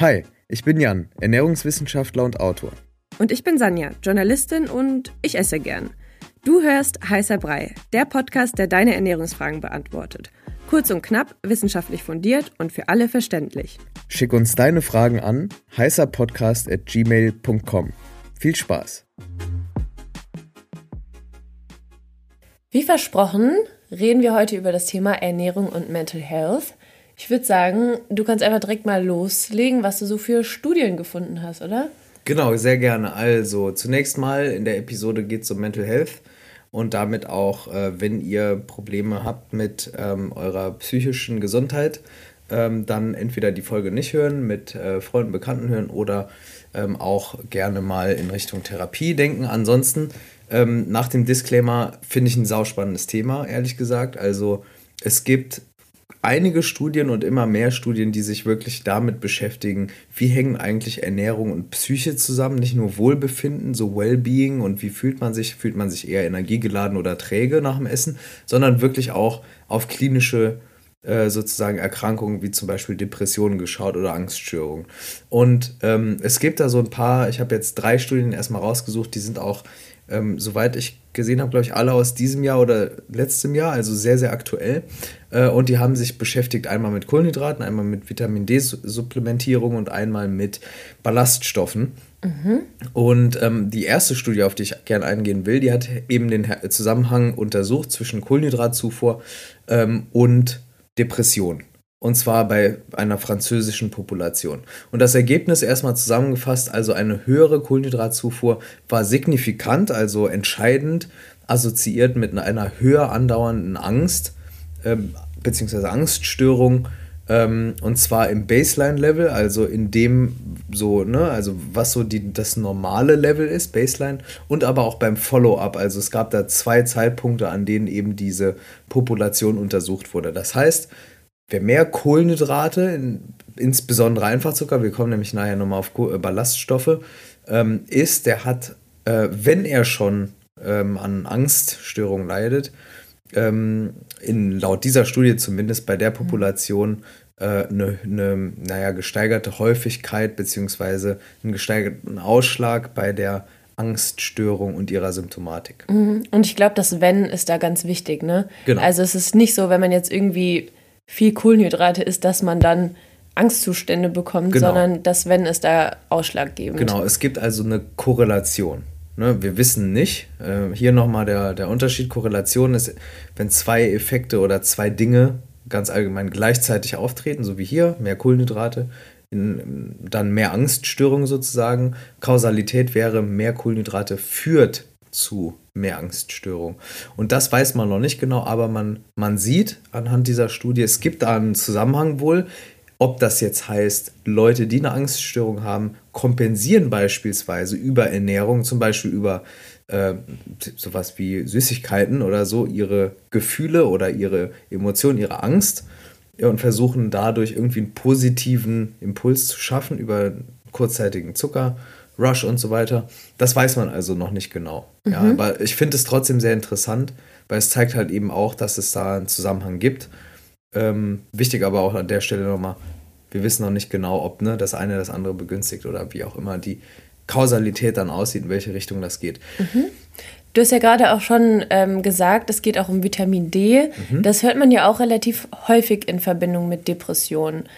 Hi, ich bin Jan, Ernährungswissenschaftler und Autor. Und ich bin Sanja, Journalistin und ich esse gern. Du hörst Heißer Brei, der Podcast, der deine Ernährungsfragen beantwortet. Kurz und knapp, wissenschaftlich fundiert und für alle verständlich. Schick uns deine Fragen an heißerpodcast.gmail.com. Viel Spaß! Wie versprochen, reden wir heute über das Thema Ernährung und Mental Health. Ich würde sagen, du kannst einfach direkt mal loslegen, was du so für Studien gefunden hast, oder? Genau, sehr gerne. Also, zunächst mal in der Episode geht es um Mental Health und damit auch, äh, wenn ihr Probleme habt mit ähm, eurer psychischen Gesundheit, ähm, dann entweder die Folge nicht hören, mit äh, Freunden, Bekannten hören oder ähm, auch gerne mal in Richtung Therapie denken. Ansonsten, ähm, nach dem Disclaimer, finde ich ein sauspannendes Thema, ehrlich gesagt. Also, es gibt einige Studien und immer mehr Studien, die sich wirklich damit beschäftigen, wie hängen eigentlich Ernährung und Psyche zusammen, nicht nur Wohlbefinden, so Wellbeing und wie fühlt man sich, fühlt man sich eher energiegeladen oder träge nach dem Essen, sondern wirklich auch auf klinische äh, sozusagen Erkrankungen wie zum Beispiel Depressionen geschaut oder Angststörungen. Und ähm, es gibt da so ein paar, ich habe jetzt drei Studien erstmal rausgesucht, die sind auch ähm, soweit ich gesehen habe, glaube ich, alle aus diesem Jahr oder letztem Jahr, also sehr, sehr aktuell. Äh, und die haben sich beschäftigt einmal mit Kohlenhydraten, einmal mit Vitamin D-Supplementierung und einmal mit Ballaststoffen. Mhm. Und ähm, die erste Studie, auf die ich gerne eingehen will, die hat eben den Zusammenhang untersucht zwischen Kohlenhydratzufuhr ähm, und Depression. Und zwar bei einer französischen Population. Und das Ergebnis erstmal zusammengefasst, also eine höhere Kohlenhydratzufuhr war signifikant, also entscheidend assoziiert mit einer höher andauernden Angst ähm, bzw. Angststörung. Ähm, und zwar im Baseline-Level, also in dem so, ne, also was so die, das normale Level ist, Baseline, und aber auch beim Follow-up. Also es gab da zwei Zeitpunkte, an denen eben diese Population untersucht wurde. Das heißt, wer mehr Kohlenhydrate, in, insbesondere Einfachzucker, wir kommen nämlich nachher nochmal auf äh, Ballaststoffe, ähm, isst, der hat, äh, wenn er schon ähm, an Angststörungen leidet, ähm, in, laut dieser Studie zumindest bei der Population eine, äh, eine naja, gesteigerte Häufigkeit bzw. einen gesteigerten Ausschlag bei der Angststörung und ihrer Symptomatik. Mhm. Und ich glaube, das Wenn ist da ganz wichtig, ne? Genau. Also es ist nicht so, wenn man jetzt irgendwie viel Kohlenhydrate isst, dass man dann Angstzustände bekommt, genau. sondern dass, wenn es da ausschlaggebend. Genau, es gibt also eine Korrelation. Ne? Wir wissen nicht, äh, hier nochmal der, der Unterschied, Korrelation ist, wenn zwei Effekte oder zwei Dinge ganz allgemein gleichzeitig auftreten, so wie hier, mehr Kohlenhydrate, in, dann mehr Angststörungen sozusagen. Kausalität wäre, mehr Kohlenhydrate führt zu mehr Angststörung. Und das weiß man noch nicht genau, aber man, man sieht anhand dieser Studie, es gibt da einen Zusammenhang wohl. Ob das jetzt heißt, Leute, die eine Angststörung haben, kompensieren beispielsweise über Ernährung, zum Beispiel über äh, sowas wie Süßigkeiten oder so, ihre Gefühle oder ihre Emotionen, ihre Angst und versuchen dadurch irgendwie einen positiven Impuls zu schaffen über kurzzeitigen Zucker Rush und so weiter. Das weiß man also noch nicht genau. Mhm. Ja, aber ich finde es trotzdem sehr interessant, weil es zeigt halt eben auch, dass es da einen Zusammenhang gibt. Ähm, wichtig aber auch an der Stelle nochmal, wir wissen noch nicht genau, ob ne, das eine das andere begünstigt oder wie auch immer die Kausalität dann aussieht, in welche Richtung das geht. Mhm. Du hast ja gerade auch schon ähm, gesagt, es geht auch um Vitamin D. Mhm. Das hört man ja auch relativ häufig in Verbindung mit Depressionen.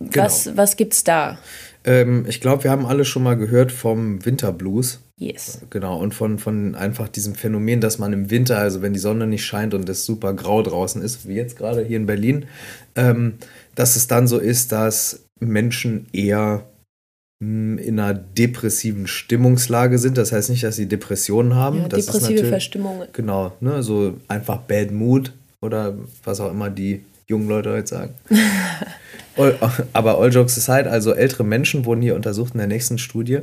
Was, genau. was gibt's da? Ähm, ich glaube, wir haben alle schon mal gehört vom Winterblues. Yes. Genau, und von, von einfach diesem Phänomen, dass man im Winter, also wenn die Sonne nicht scheint und es super grau draußen ist, wie jetzt gerade hier in Berlin, ähm, dass es dann so ist, dass Menschen eher hm, in einer depressiven Stimmungslage sind. Das heißt nicht, dass sie Depressionen haben. Ja, das depressive Verstimmung. Genau, ne, so einfach Bad Mood oder was auch immer die jungen Leute heute sagen. Aber all jokes aside, also ältere Menschen wurden hier untersucht in der nächsten Studie.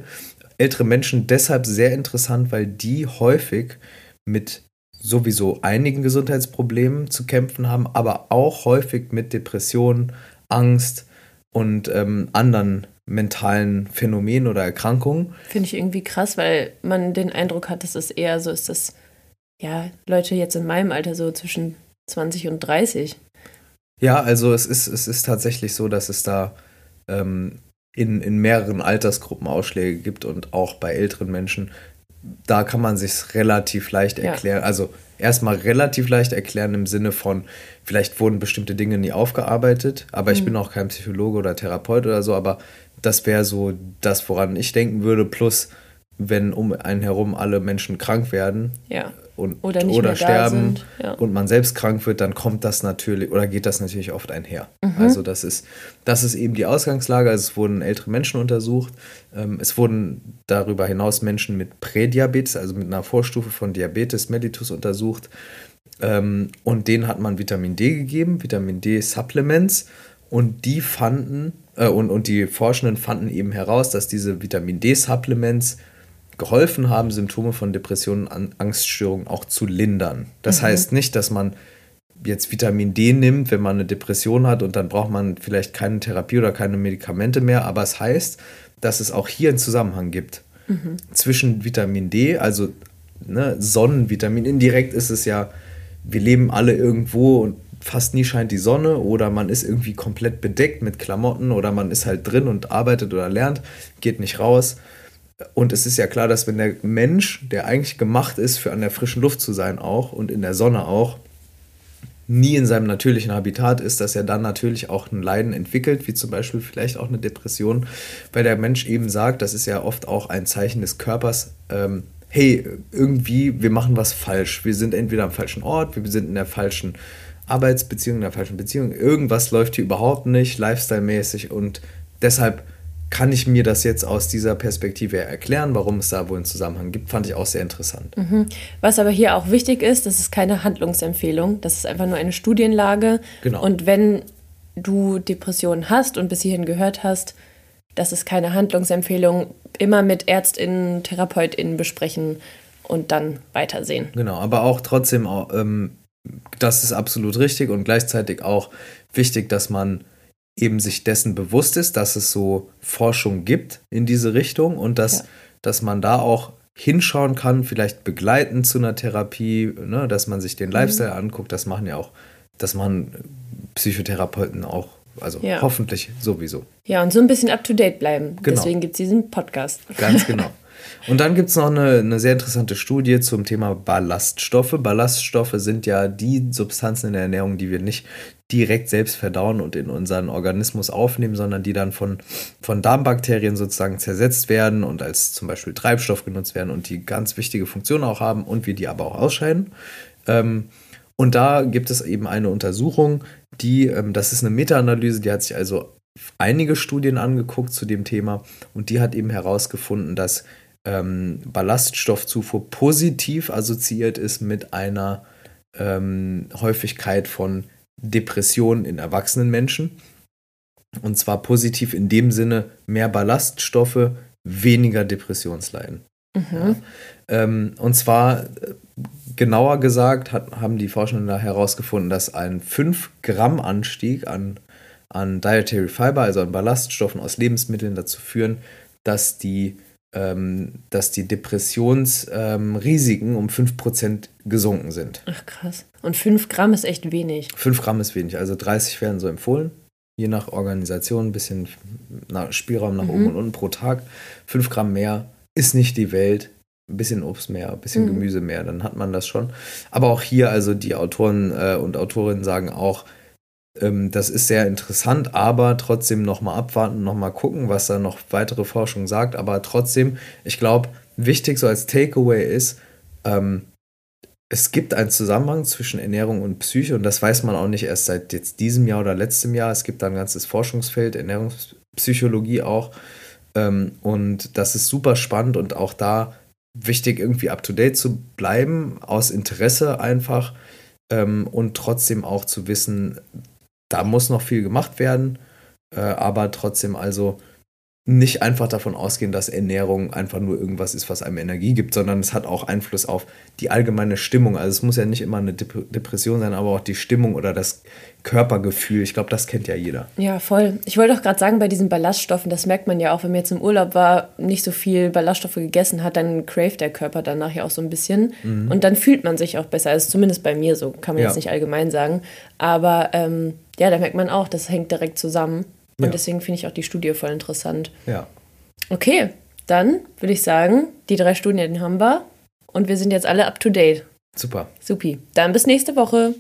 Ältere Menschen deshalb sehr interessant, weil die häufig mit sowieso einigen Gesundheitsproblemen zu kämpfen haben, aber auch häufig mit Depressionen, Angst und ähm, anderen mentalen Phänomenen oder Erkrankungen. Finde ich irgendwie krass, weil man den Eindruck hat, dass es eher so ist, dass ja, Leute jetzt in meinem Alter so zwischen 20 und 30 ja, also es ist, es ist tatsächlich so, dass es da ähm, in, in mehreren Altersgruppen Ausschläge gibt und auch bei älteren Menschen. Da kann man sich relativ leicht erklären. Ja. Also erstmal relativ leicht erklären im Sinne von, vielleicht wurden bestimmte Dinge nie aufgearbeitet, aber mhm. ich bin auch kein Psychologe oder Therapeut oder so, aber das wäre so das, woran ich denken würde, plus wenn um einen herum alle Menschen krank werden ja. und, oder, oder sterben ja. und man selbst krank wird, dann kommt das natürlich oder geht das natürlich oft einher. Mhm. Also das ist, das ist eben die Ausgangslage. Also es wurden ältere Menschen untersucht. Ähm, es wurden darüber hinaus Menschen mit Prädiabetes, also mit einer Vorstufe von Diabetes mellitus untersucht. Ähm, und denen hat man Vitamin D gegeben, Vitamin D-Supplements. Und die fanden, äh, und, und die Forschenden fanden eben heraus, dass diese Vitamin D-Supplements geholfen haben, Symptome von Depressionen und Angststörungen auch zu lindern. Das mhm. heißt nicht, dass man jetzt Vitamin D nimmt, wenn man eine Depression hat und dann braucht man vielleicht keine Therapie oder keine Medikamente mehr, aber es heißt, dass es auch hier einen Zusammenhang gibt mhm. zwischen Vitamin D, also ne, Sonnenvitamin. Indirekt ist es ja, wir leben alle irgendwo und fast nie scheint die Sonne oder man ist irgendwie komplett bedeckt mit Klamotten oder man ist halt drin und arbeitet oder lernt, geht nicht raus. Und es ist ja klar, dass wenn der Mensch, der eigentlich gemacht ist, für an der frischen Luft zu sein auch und in der Sonne auch, nie in seinem natürlichen Habitat ist, dass er dann natürlich auch ein Leiden entwickelt, wie zum Beispiel vielleicht auch eine Depression, weil der Mensch eben sagt, das ist ja oft auch ein Zeichen des Körpers, ähm, hey, irgendwie, wir machen was falsch. Wir sind entweder am falschen Ort, wir sind in der falschen Arbeitsbeziehung, in der falschen Beziehung. Irgendwas läuft hier überhaupt nicht, lifestyle-mäßig und deshalb kann ich mir das jetzt aus dieser Perspektive erklären, warum es da wohl einen Zusammenhang gibt, fand ich auch sehr interessant. Mhm. Was aber hier auch wichtig ist, das ist keine Handlungsempfehlung, das ist einfach nur eine Studienlage. Genau. Und wenn du Depressionen hast und bis hierhin gehört hast, das ist keine Handlungsempfehlung, immer mit ÄrztInnen, TherapeutInnen besprechen und dann weitersehen. Genau, aber auch trotzdem, ähm, das ist absolut richtig und gleichzeitig auch wichtig, dass man eben sich dessen bewusst ist, dass es so Forschung gibt in diese Richtung und dass, ja. dass man da auch hinschauen kann, vielleicht begleiten zu einer Therapie, ne, dass man sich den Lifestyle mhm. anguckt. Das machen ja auch, das machen Psychotherapeuten auch, also ja. hoffentlich sowieso. Ja, und so ein bisschen up to date bleiben. Genau. Deswegen gibt es diesen Podcast. Ganz genau. Und dann gibt es noch eine, eine sehr interessante Studie zum Thema Ballaststoffe. Ballaststoffe sind ja die Substanzen in der Ernährung, die wir nicht direkt selbst verdauen und in unseren Organismus aufnehmen, sondern die dann von, von Darmbakterien sozusagen zersetzt werden und als zum Beispiel Treibstoff genutzt werden und die ganz wichtige Funktionen auch haben und wir die aber auch ausscheiden. Ähm, und da gibt es eben eine Untersuchung, die, ähm, das ist eine Meta-Analyse, die hat sich also einige Studien angeguckt zu dem Thema und die hat eben herausgefunden, dass ähm, Ballaststoffzufuhr positiv assoziiert ist mit einer ähm, Häufigkeit von Depressionen in erwachsenen Menschen. Und zwar positiv in dem Sinne mehr Ballaststoffe, weniger Depressionsleiden. Mhm. Ja. Ähm, und zwar äh, genauer gesagt hat, haben die Forschenden da herausgefunden, dass ein 5 Gramm Anstieg an, an Dietary Fiber, also an Ballaststoffen aus Lebensmitteln, dazu führen, dass die dass die Depressionsrisiken ähm, um 5% gesunken sind. Ach krass. Und 5 Gramm ist echt wenig. 5 Gramm ist wenig, also 30 werden so empfohlen. Je nach Organisation ein bisschen Spielraum nach mhm. oben und unten pro Tag. 5 Gramm mehr ist nicht die Welt. Ein bisschen Obst mehr, ein bisschen mhm. Gemüse mehr, dann hat man das schon. Aber auch hier, also die Autoren äh, und Autorinnen sagen auch, ähm, das ist sehr interessant, aber trotzdem nochmal abwarten, nochmal gucken, was da noch weitere Forschung sagt. Aber trotzdem, ich glaube, wichtig so als Takeaway ist, ähm, es gibt einen Zusammenhang zwischen Ernährung und Psyche und das weiß man auch nicht erst seit jetzt diesem Jahr oder letztem Jahr. Es gibt da ein ganzes Forschungsfeld, Ernährungspsychologie auch. Ähm, und das ist super spannend und auch da wichtig, irgendwie up to date zu bleiben, aus Interesse einfach ähm, und trotzdem auch zu wissen, da muss noch viel gemacht werden, äh, aber trotzdem also nicht einfach davon ausgehen, dass Ernährung einfach nur irgendwas ist, was einem Energie gibt, sondern es hat auch Einfluss auf die allgemeine Stimmung. Also es muss ja nicht immer eine Depression sein, aber auch die Stimmung oder das Körpergefühl. Ich glaube, das kennt ja jeder. Ja, voll. Ich wollte auch gerade sagen, bei diesen Ballaststoffen, das merkt man ja auch, wenn man jetzt im Urlaub war, nicht so viel Ballaststoffe gegessen hat, dann craved der Körper danach ja auch so ein bisschen. Mhm. Und dann fühlt man sich auch besser. Also zumindest bei mir so, kann man ja. jetzt nicht allgemein sagen. Aber ähm, ja, da merkt man auch, das hängt direkt zusammen. Und Ja. deswegen finde ich auch die Studie voll interessant. Ja. Okay, dann würde ich sagen, die drei Studien haben wir und wir sind jetzt alle up to date. Super. Supi. Dann bis nächste Woche.